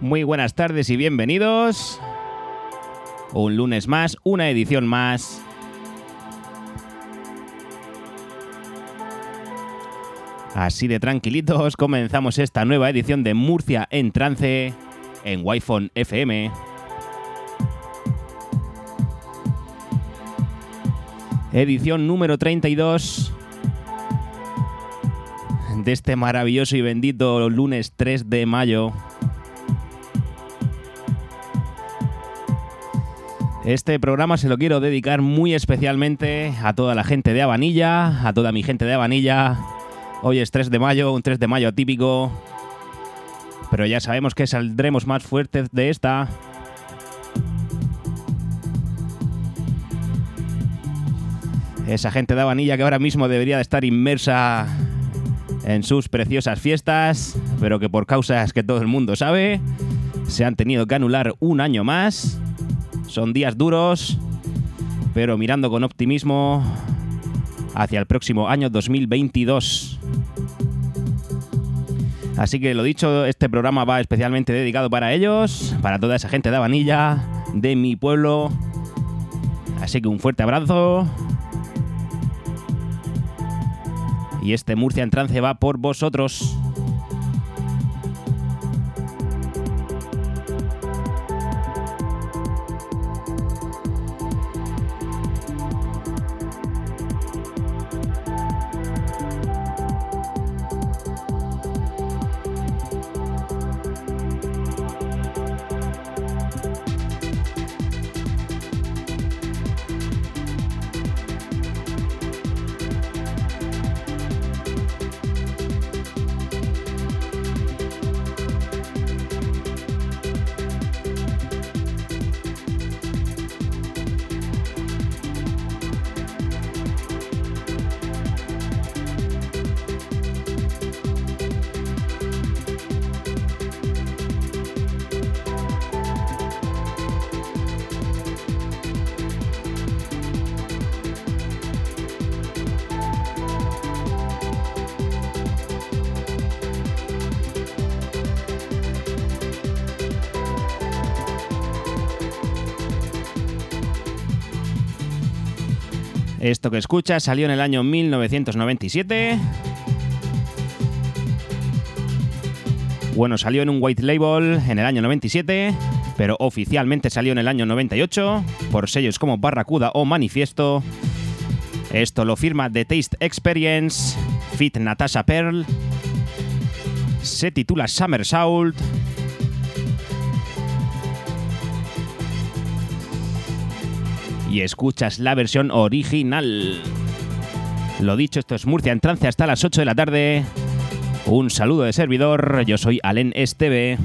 Muy buenas tardes y bienvenidos. Un lunes más, una edición más. Así de tranquilitos comenzamos esta nueva edición de Murcia en trance en Wi-Fi FM. Edición número 32 de este maravilloso y bendito lunes 3 de mayo. Este programa se lo quiero dedicar muy especialmente a toda la gente de Habanilla, a toda mi gente de Habanilla. Hoy es 3 de mayo, un 3 de mayo típico. Pero ya sabemos que saldremos más fuertes de esta. Esa gente de Habanilla que ahora mismo debería de estar inmersa en sus preciosas fiestas, pero que por causas que todo el mundo sabe, se han tenido que anular un año más. Son días duros, pero mirando con optimismo hacia el próximo año 2022. Así que lo dicho, este programa va especialmente dedicado para ellos, para toda esa gente de Habanilla, de mi pueblo. Así que un fuerte abrazo. Y este Murcia en trance va por vosotros. Esto que escuchas salió en el año 1997. Bueno, salió en un white label en el año 97, pero oficialmente salió en el año 98 por sellos como Barracuda o Manifiesto. Esto lo firma The Taste Experience, Fit Natasha Pearl. Se titula Summer Salt. Y escuchas la versión original. Lo dicho, esto es Murcia en trance hasta las 8 de la tarde. Un saludo de servidor, yo soy Alen Esteve.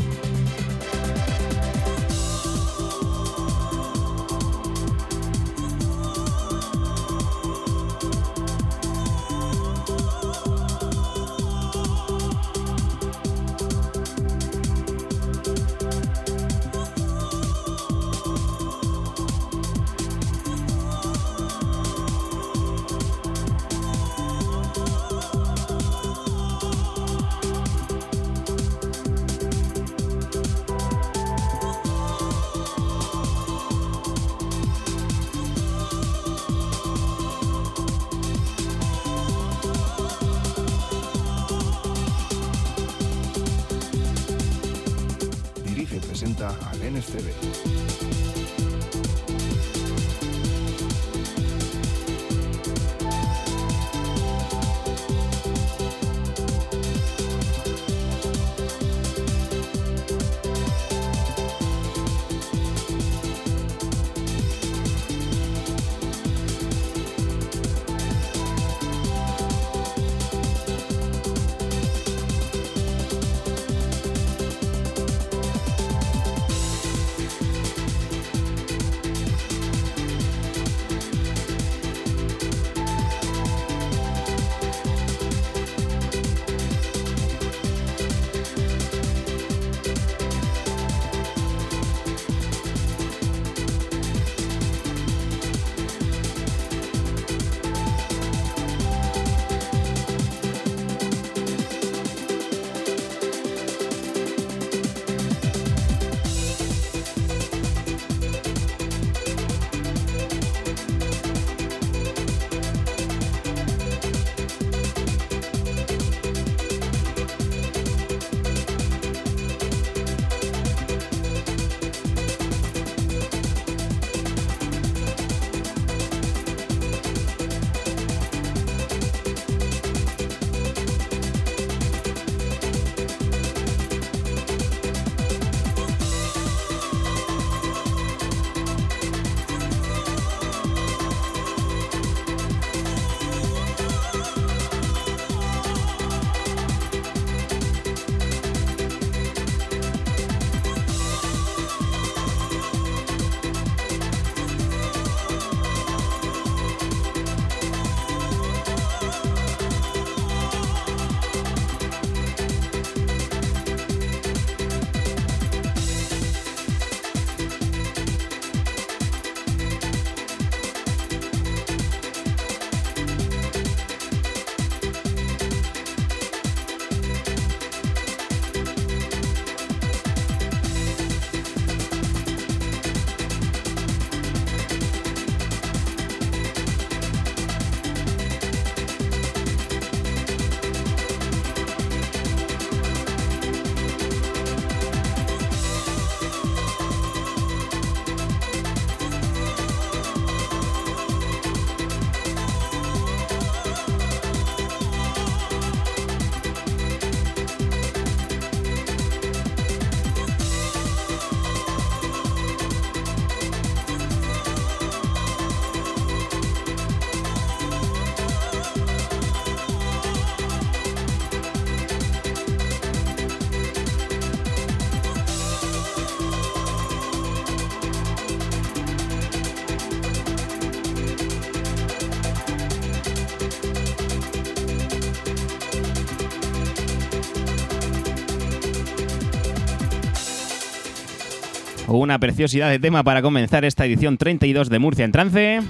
Una preciosidad de tema para comenzar esta edición 32 de Murcia en Trance.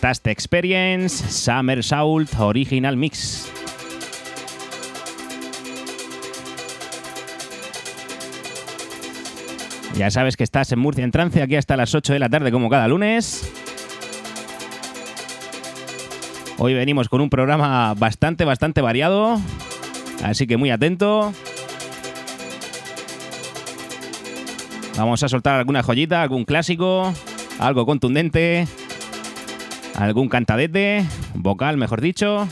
Taste Experience Summer Salt Original Mix. Ya sabes que estás en Murcia en Trance, aquí hasta las 8 de la tarde como cada lunes. Hoy venimos con un programa bastante, bastante variado, así que muy atento. Vamos a soltar alguna joyita, algún clásico, algo contundente, algún cantadete, vocal mejor dicho,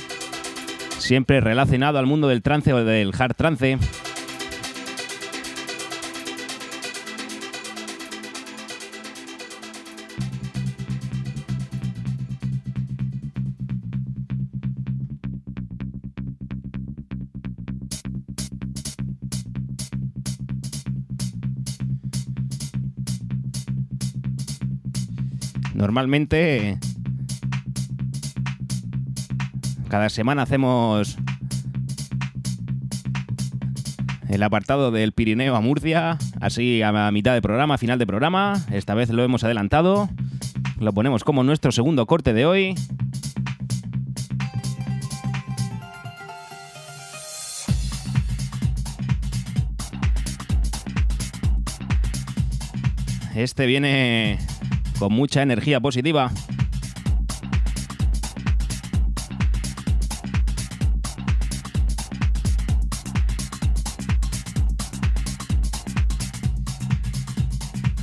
siempre relacionado al mundo del trance o del hard trance. Normalmente cada semana hacemos el apartado del Pirineo a Murcia, así a mitad de programa, final de programa. Esta vez lo hemos adelantado. Lo ponemos como nuestro segundo corte de hoy. Este viene con mucha energía positiva.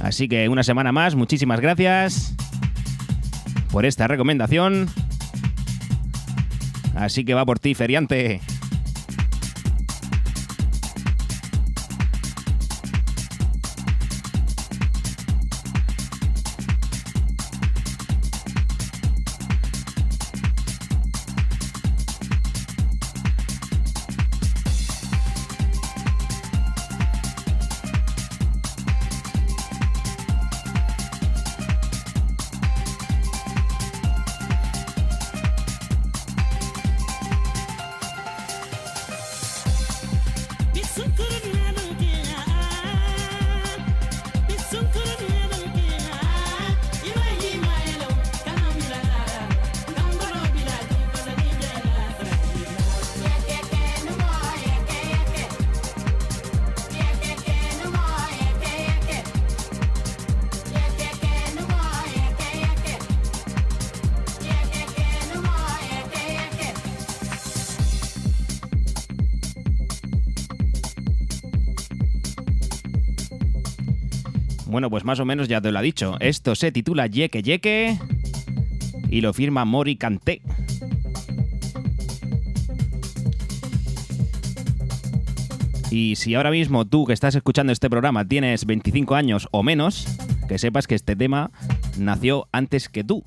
Así que una semana más, muchísimas gracias por esta recomendación. Así que va por ti, feriante. Bueno, pues más o menos ya te lo ha dicho. Esto se titula Yeke Yeke y lo firma Mori Kanté. Y si ahora mismo tú que estás escuchando este programa tienes 25 años o menos, que sepas que este tema nació antes que tú.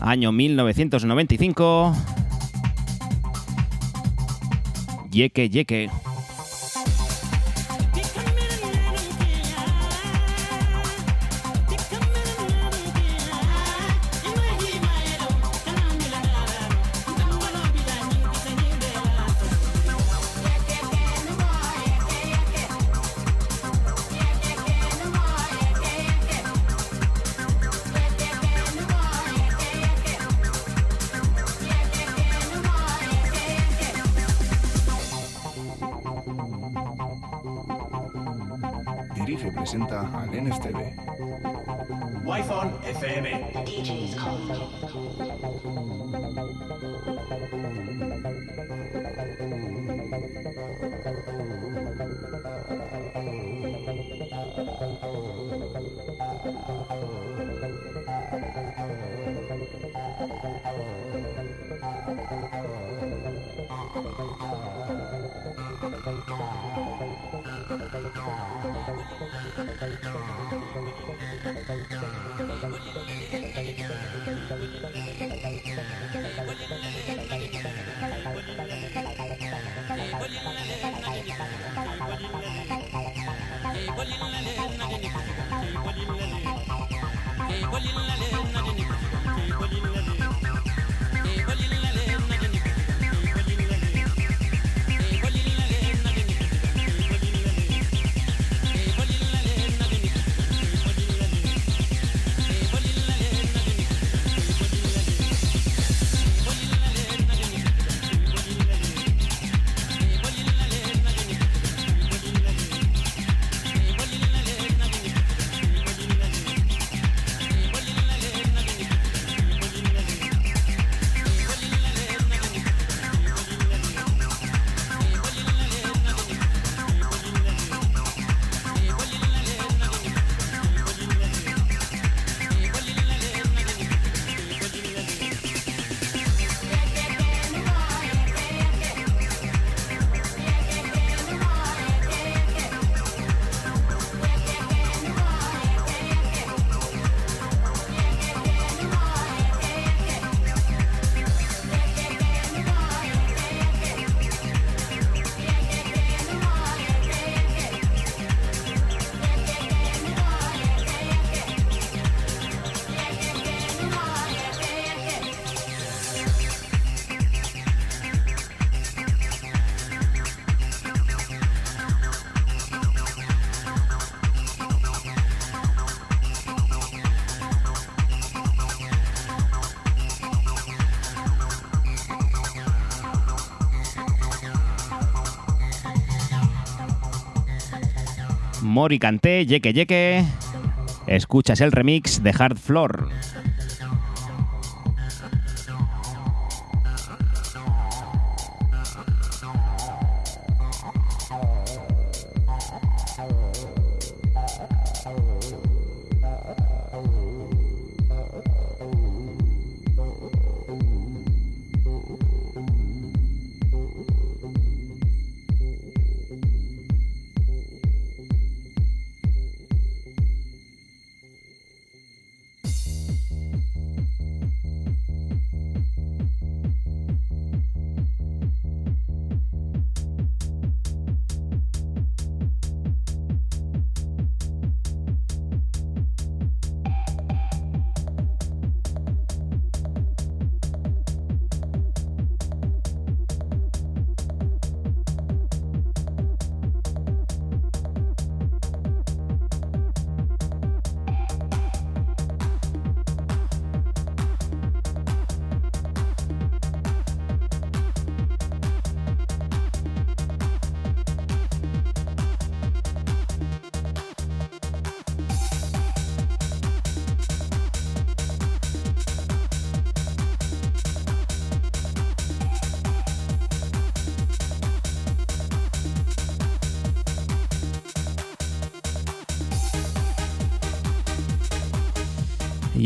Año 1995. Yeke Yeke. Hey, Mori Canté, Yeke Yeke. Escuchas el remix de Hard Floor.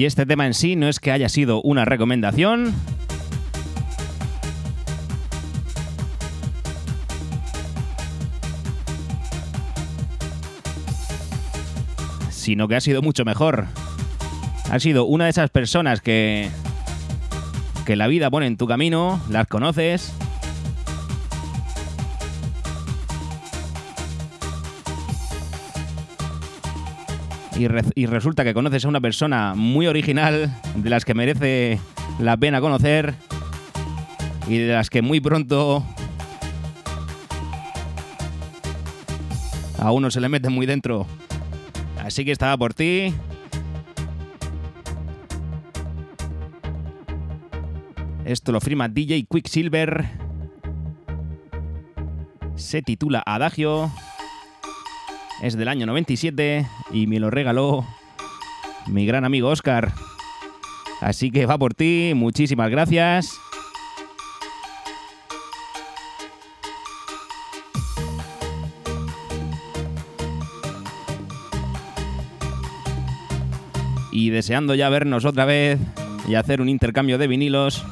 Y este tema en sí no es que haya sido una recomendación. Sino que ha sido mucho mejor. Ha sido una de esas personas que. que la vida pone en tu camino, las conoces. Y, re- y resulta que conoces a una persona muy original, de las que merece la pena conocer y de las que muy pronto a uno se le mete muy dentro. Así que estaba por ti. Esto lo firma DJ Quicksilver. Se titula Adagio. Es del año 97 y me lo regaló mi gran amigo Oscar. Así que va por ti, muchísimas gracias. Y deseando ya vernos otra vez y hacer un intercambio de vinilos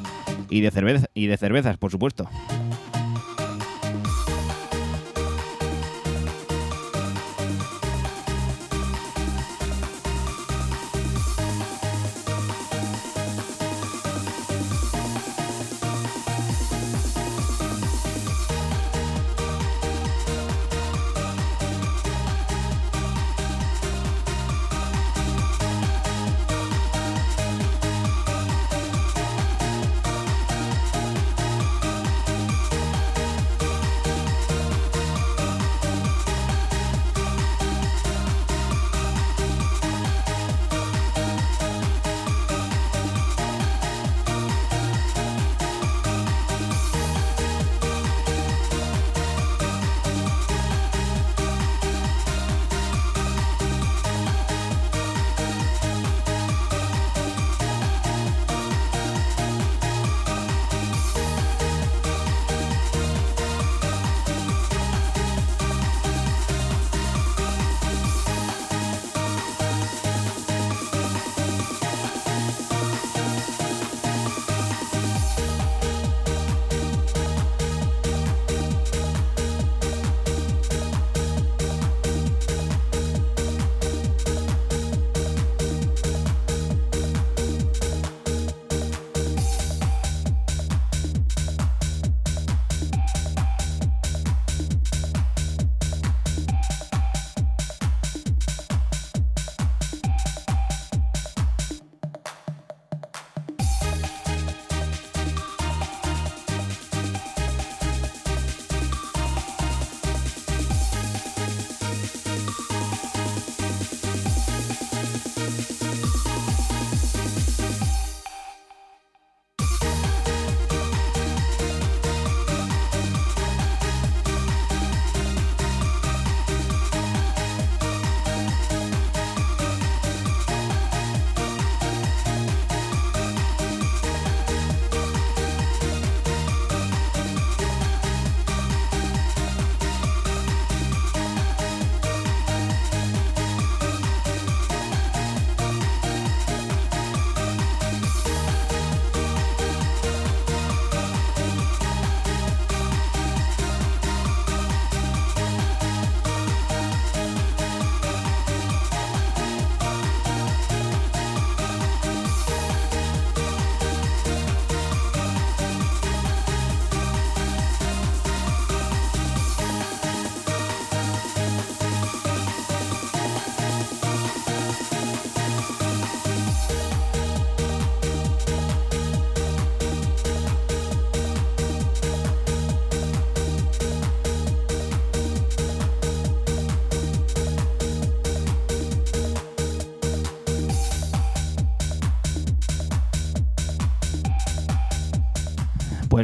y de, y de cervezas, por supuesto.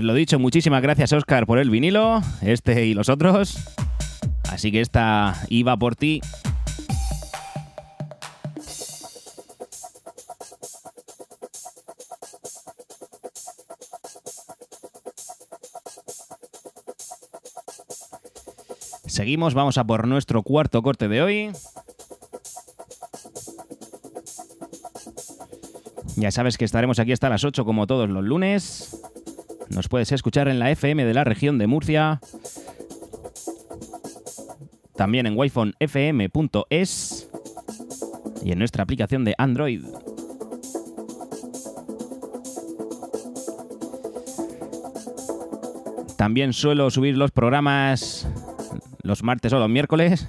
Lo dicho, muchísimas gracias Oscar por el vinilo, este y los otros. Así que esta iba por ti. Seguimos, vamos a por nuestro cuarto corte de hoy. Ya sabes que estaremos aquí hasta las 8 como todos los lunes. Nos puedes escuchar en la FM de la región de Murcia. También en wifonfm.es y en nuestra aplicación de Android. También suelo subir los programas los martes o los miércoles.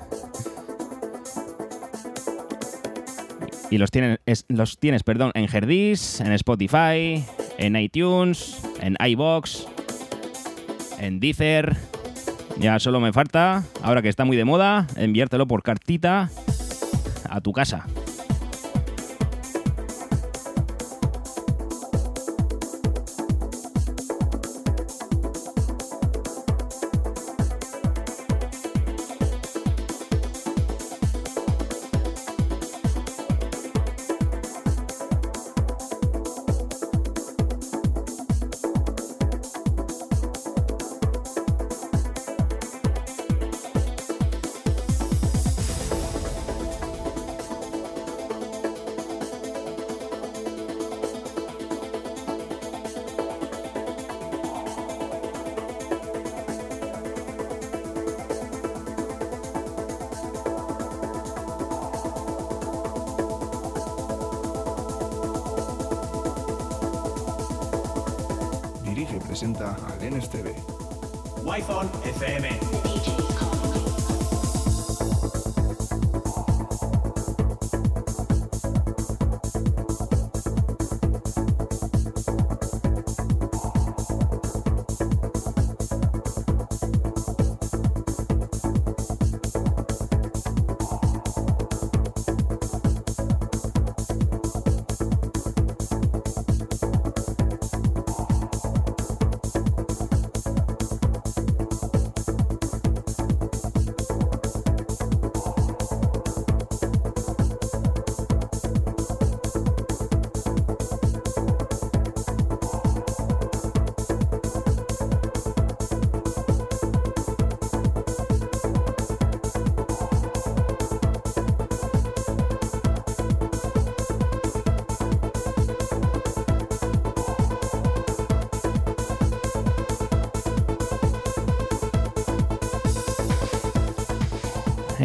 Y los tienes, es- los tienes perdón, en Herdis, en Spotify, en iTunes, en iBox, en Deezer. Ya solo me falta, ahora que está muy de moda, enviártelo por cartita a tu casa.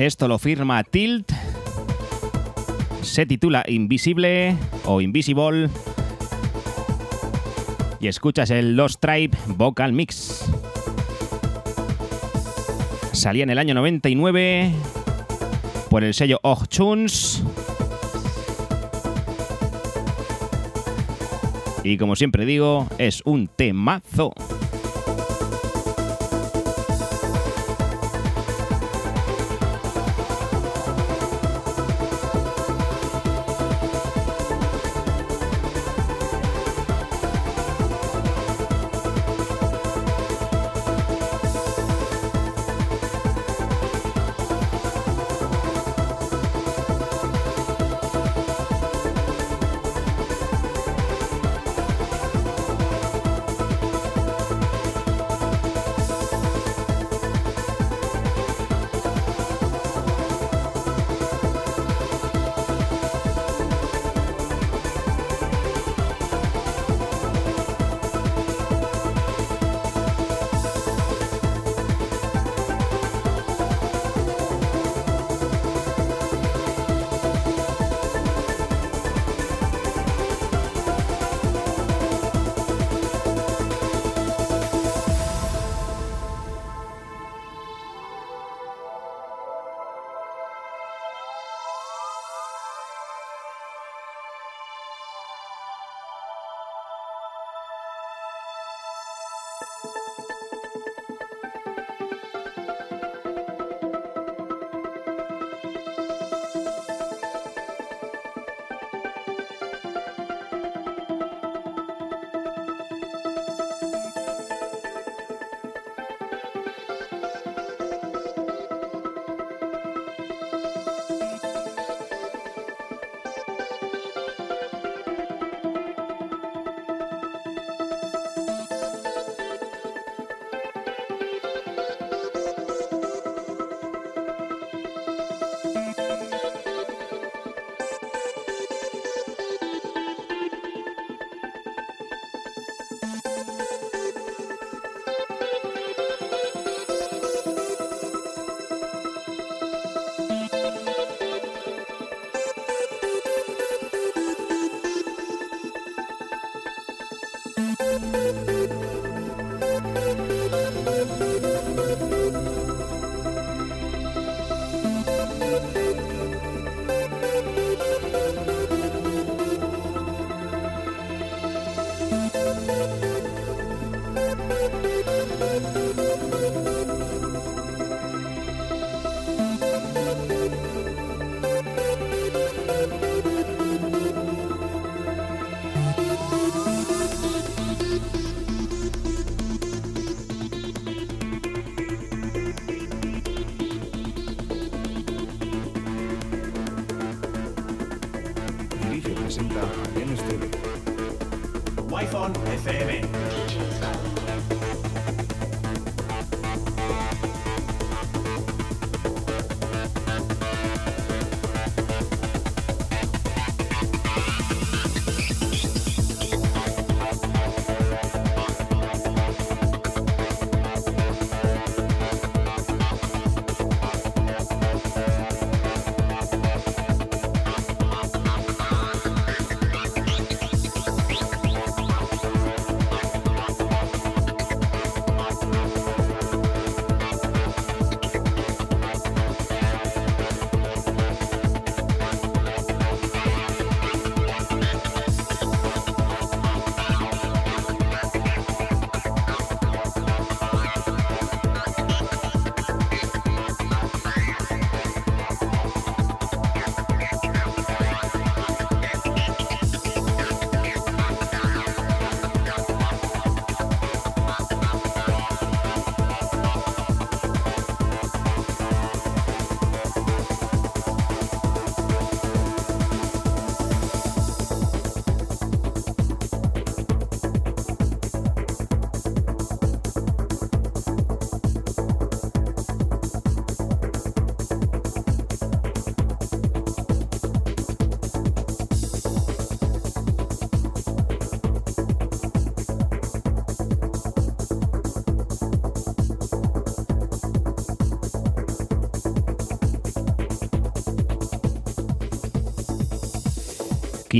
Esto lo firma Tilt. Se titula Invisible o Invisible. Y escuchas el Lost Tribe Vocal Mix. Salía en el año 99 por el sello Og Tunes. Y como siempre digo, es un temazo.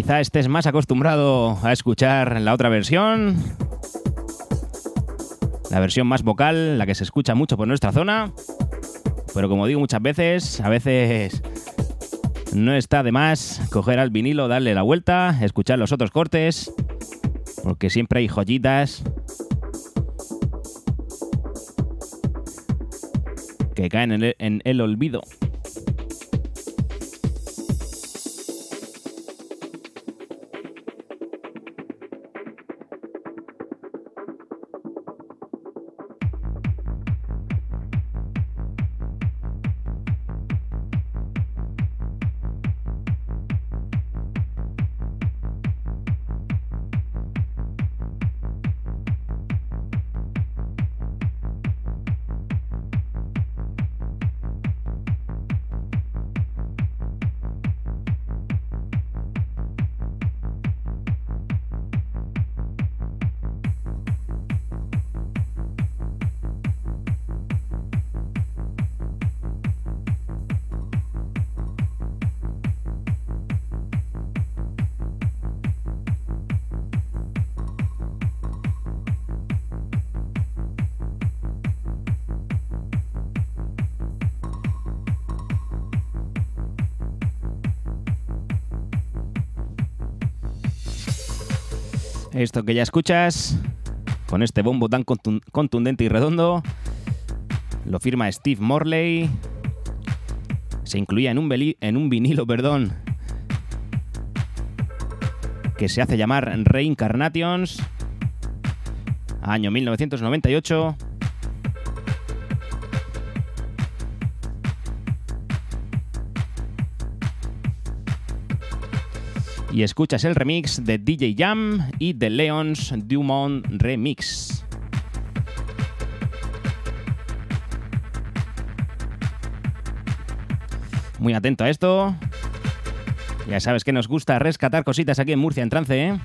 Quizá estés más acostumbrado a escuchar la otra versión. La versión más vocal, la que se escucha mucho por nuestra zona. Pero como digo muchas veces, a veces no está de más coger al vinilo, darle la vuelta, escuchar los otros cortes. Porque siempre hay joyitas que caen en el, olvido. Que ya escuchas, con este bombo tan contun- contundente y redondo, lo firma Steve Morley. Se incluía en un, en un vinilo, perdón, que se hace llamar Reincarnations, año 1998. Y escuchas el remix de DJ Jam y de Leons Dumont Remix. Muy atento a esto. Ya sabes que nos gusta rescatar cositas aquí en Murcia en trance, ¿eh?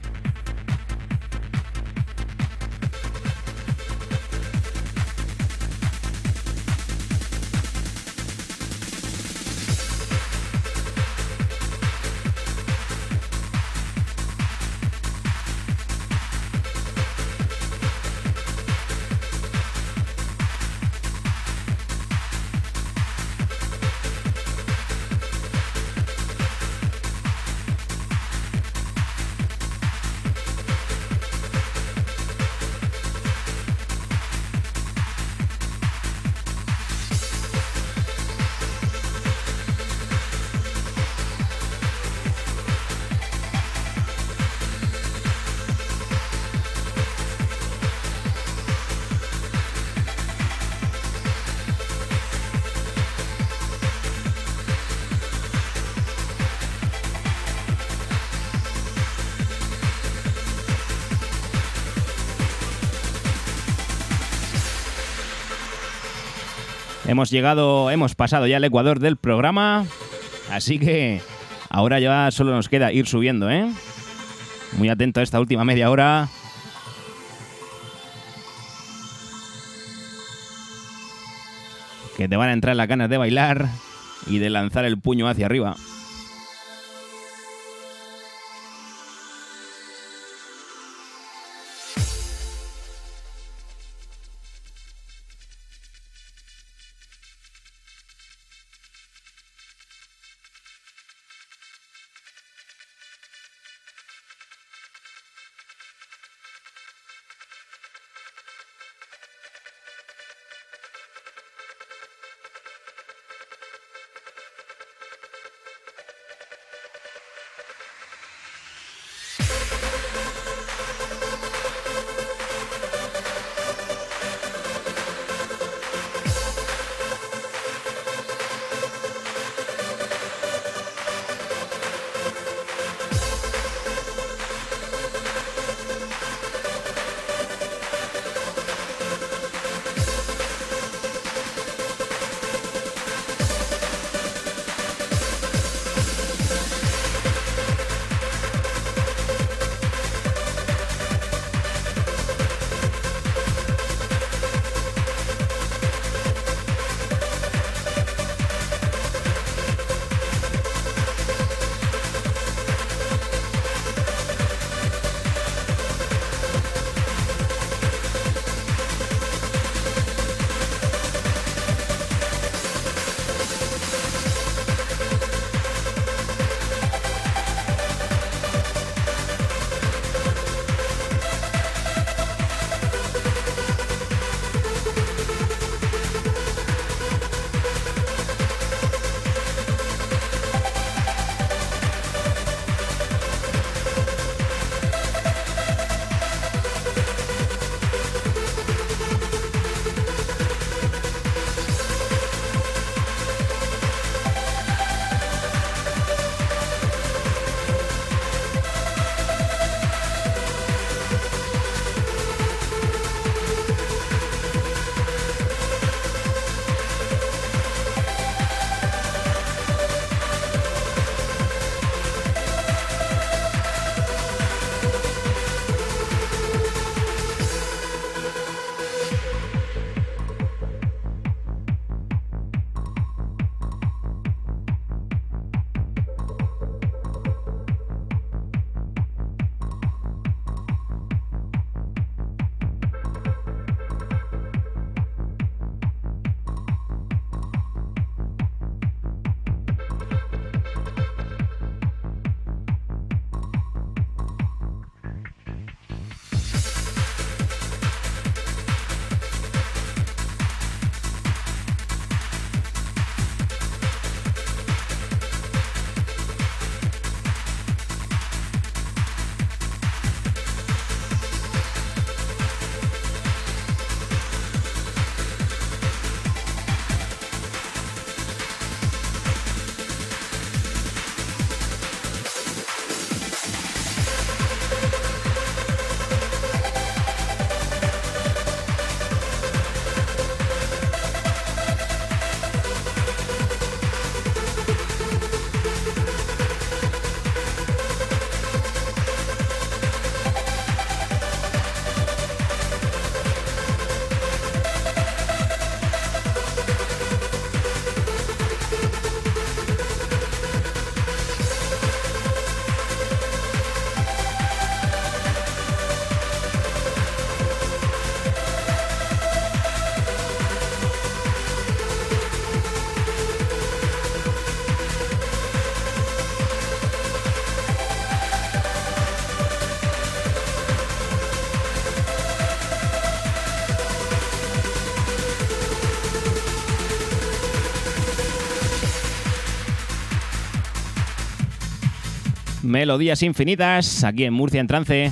Hemos llegado, hemos pasado ya el Ecuador del programa, así que ahora ya solo nos queda ir subiendo, ¿eh? Muy atento a esta última media hora. Que te van a entrar las ganas de bailar y de lanzar el puño hacia arriba. Melodías infinitas aquí en Murcia en trance.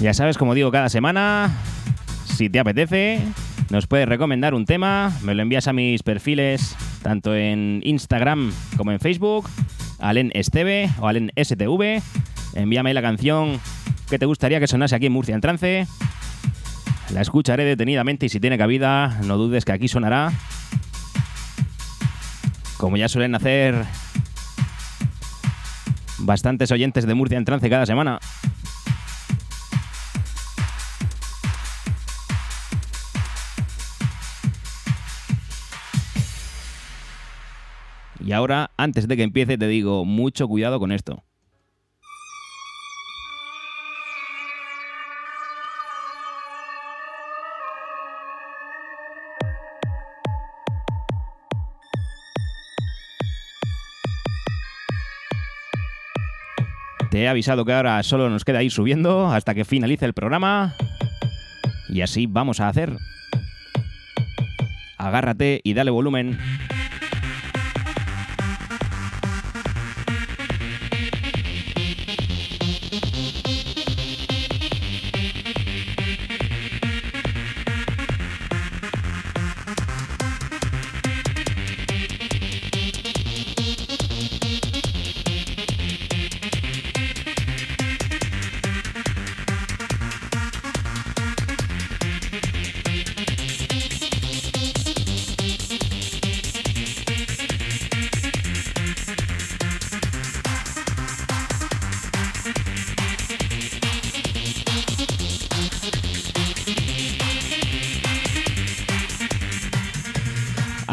Ya sabes, como digo cada semana, si te apetece, nos puedes recomendar un tema, me lo envías a mis perfiles tanto en Instagram como en Facebook, Alen Esteve o Alen STV. Envíame la canción que te gustaría que sonase aquí en Murcia en trance. La escucharé detenidamente y si tiene cabida, no dudes que aquí sonará. Como ya suelen hacer bastantes oyentes de Murcia en trance cada semana. Y ahora, antes de que empiece, te digo, mucho cuidado con esto. Te he avisado que ahora solo nos queda ir subiendo hasta que finalice el programa. Y así vamos a hacer. Agárrate y dale volumen.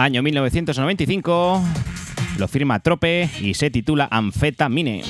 Año 1995, lo firma Trope y se titula Amfetamine.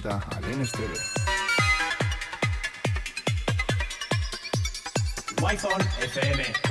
Presenta a Len Esteve. Wi-Fi FM.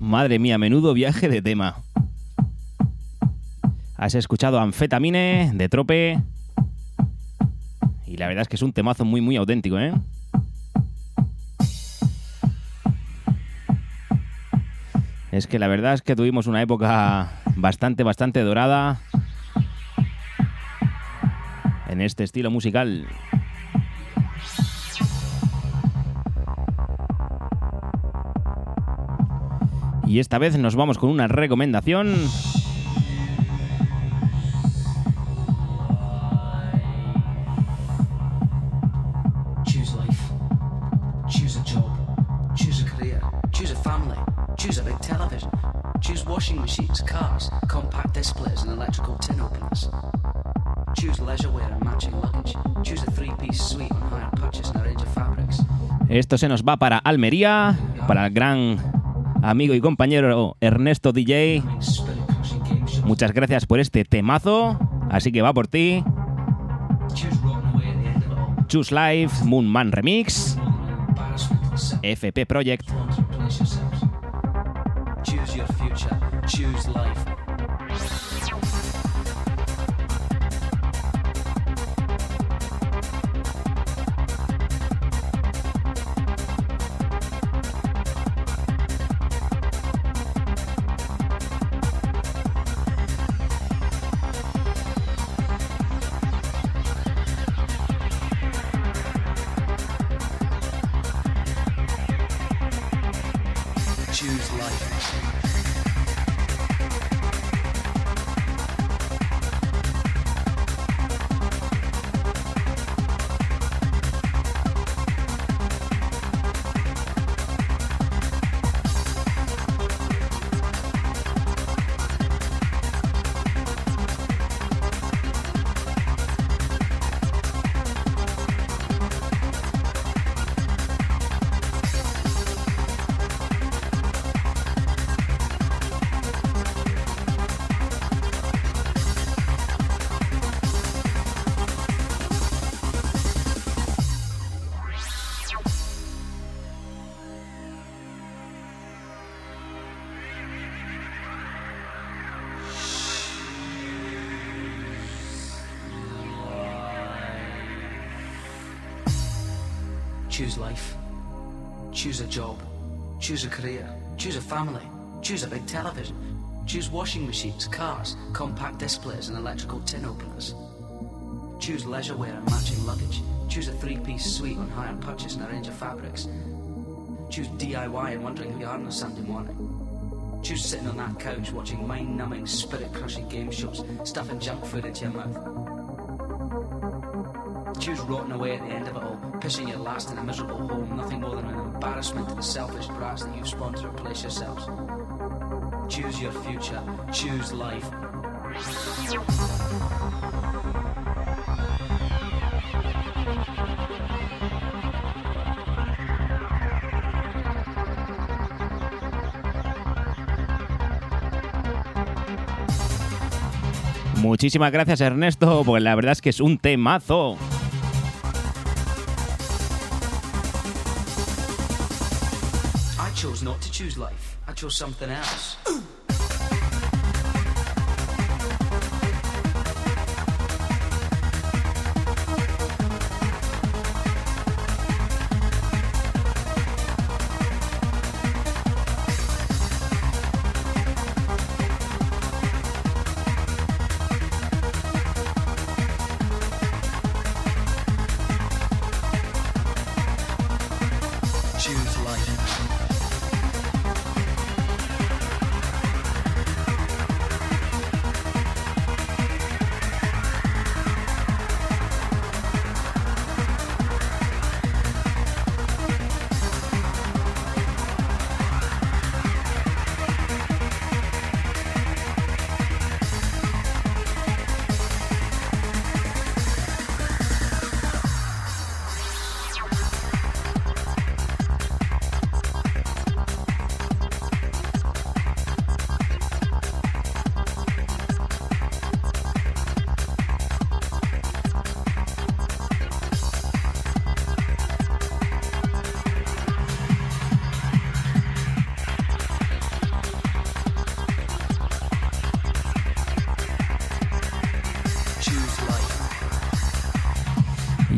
Madre mía, menudo viaje de tema. Has escuchado Anfetamine de Trope. Y la verdad es que es un temazo muy, muy auténtico, ¿eh? Es que la verdad es que tuvimos una época bastante, bastante dorada en este estilo musical. On hire purchase and a range of fabrics. Esto se nos va para Almería, para el gran amigo y compañero Ernesto DJ. Muchas gracias por este temazo. Así que va por ti. Choose Life, Moon Man Remix, FP Project. Choose your future. Choose life. Choose washing machines, cars, compact displays, and electrical tin openers. Choose leisure wear and matching luggage. Choose a three-piece suite on hire purchase and a range of fabrics. Choose DIY and wondering who you are on a Sunday morning. Choose sitting on that couch watching mind-numbing, spirit-crushing game shows, stuffing junk food into your mouth. Choose rotting away at the end of it all, pissing your last in a miserable home, nothing more than an embarrassment to the selfish brats that you've spawned to replace yourselves. Choose your future. Choose life. Muchísimas gracias Ernesto, porque la verdad es que es un temazo. I chose not to choose life. I chose something else.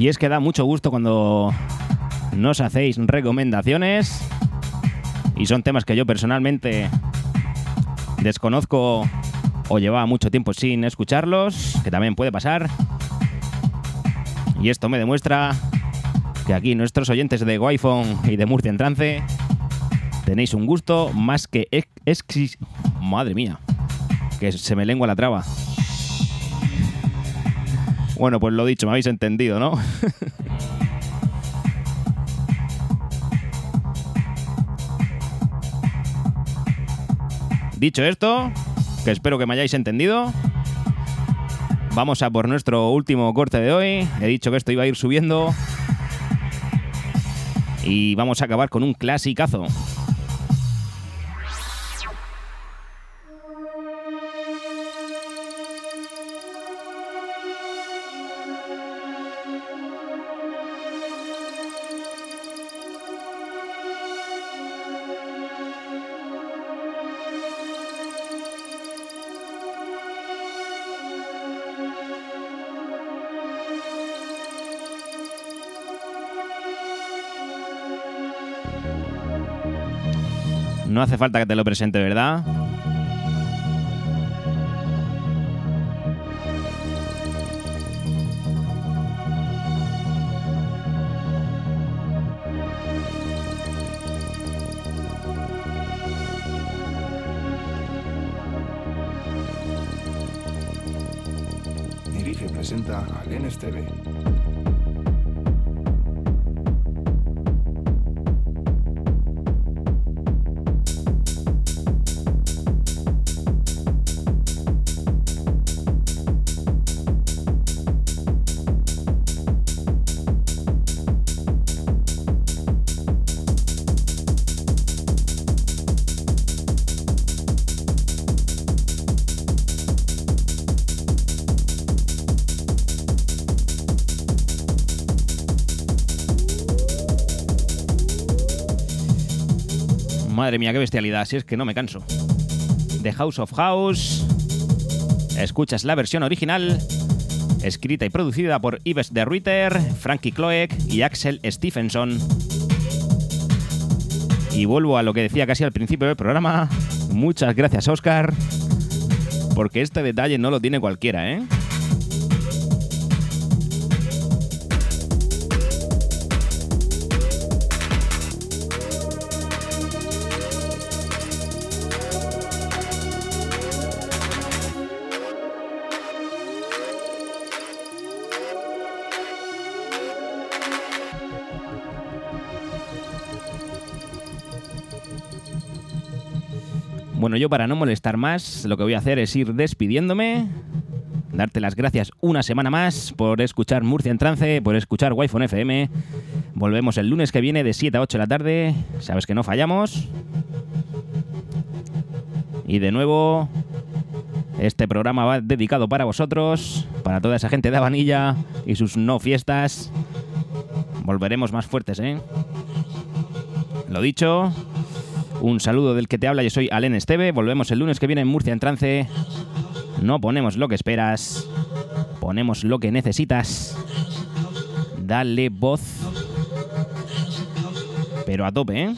Y es que da mucho gusto cuando nos hacéis recomendaciones y son temas que yo personalmente desconozco o llevaba mucho tiempo sin escucharlos, que también puede pasar. Y esto me demuestra que aquí nuestros oyentes de Wi-Fi y de Murcia en Trance tenéis un gusto más que. Madre mía, que se me lengua la traba. Bueno, pues lo dicho, me habéis entendido, ¿no? Dicho esto, que espero que me hayáis entendido, vamos a por nuestro último corte de hoy. He dicho que esto iba a ir subiendo. Y vamos a acabar con un clasicazo. No hace falta que te lo presente, ¿verdad? Dirige y presenta al NSTV. Madre qué bestialidad, si es que no me canso. The House of House. Escuchas la versión original, escrita y producida por Ives de Ruiter, Frankie Cloek y Axel Stephenson. Y vuelvo a lo que decía casi al principio del programa. Muchas gracias, Oscar. Porque este detalle no lo tiene cualquiera, ¿eh? Bueno, yo para no molestar más, lo que voy a hacer es ir despidiéndome. Darte las gracias una semana más por escuchar Murcia en Trance, por escuchar Wi-Fi FM. Volvemos el lunes que viene de 7 a 8 de la tarde. Sabes que no fallamos. Y de nuevo, este programa va dedicado para vosotros, para toda esa gente de Vanilla y sus no fiestas. Volveremos más fuertes, ¿eh? Lo dicho, un saludo del que te habla, yo soy Alen Esteve. Volvemos el lunes que viene en Murcia en Trance. No ponemos lo que esperas, ponemos lo que necesitas. Dale voz. Pero a tope, ¿eh?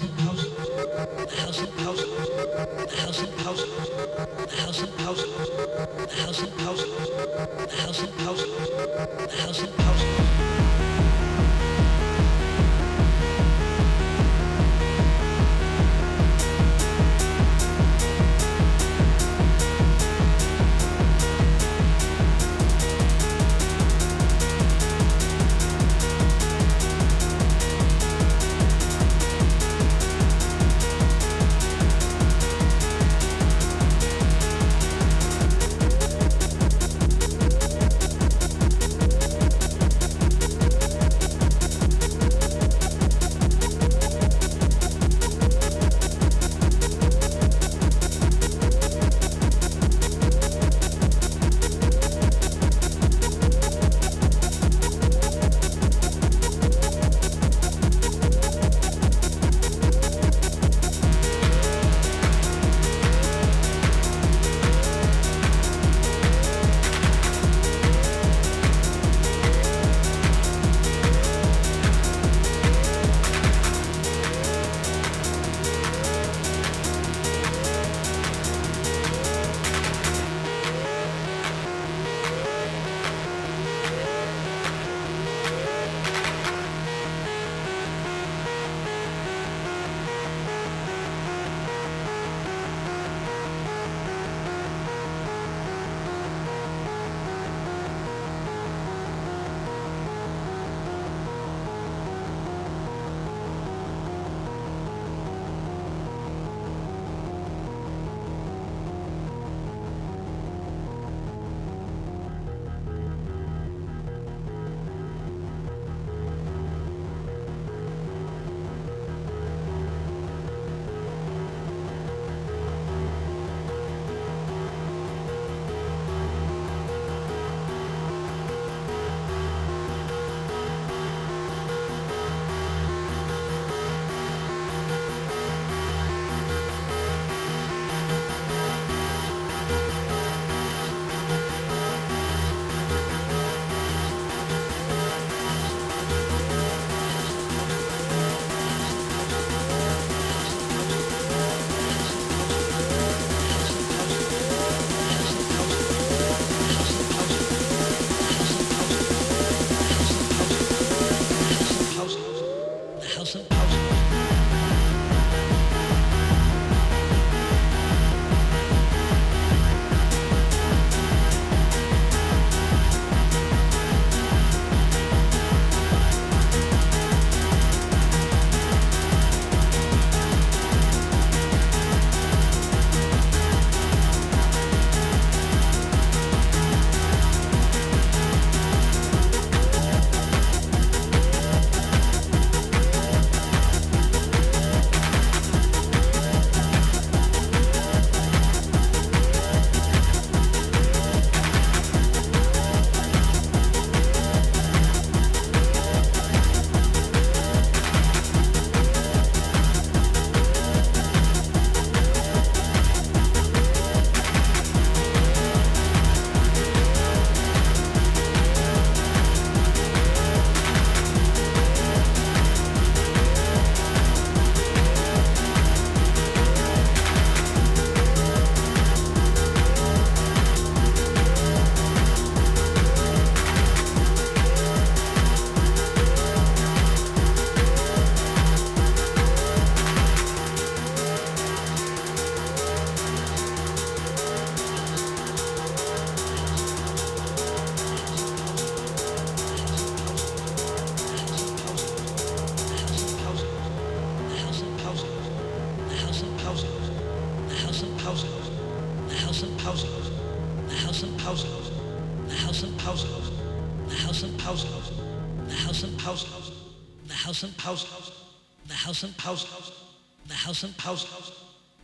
House of House.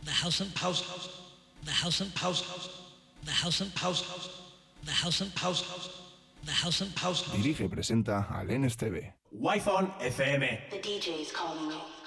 The House of House. The House of House. The House of House. The House of House. The House of House. Dirige presenta al NSTV. Wi-Fi FM. The DJ's calling you.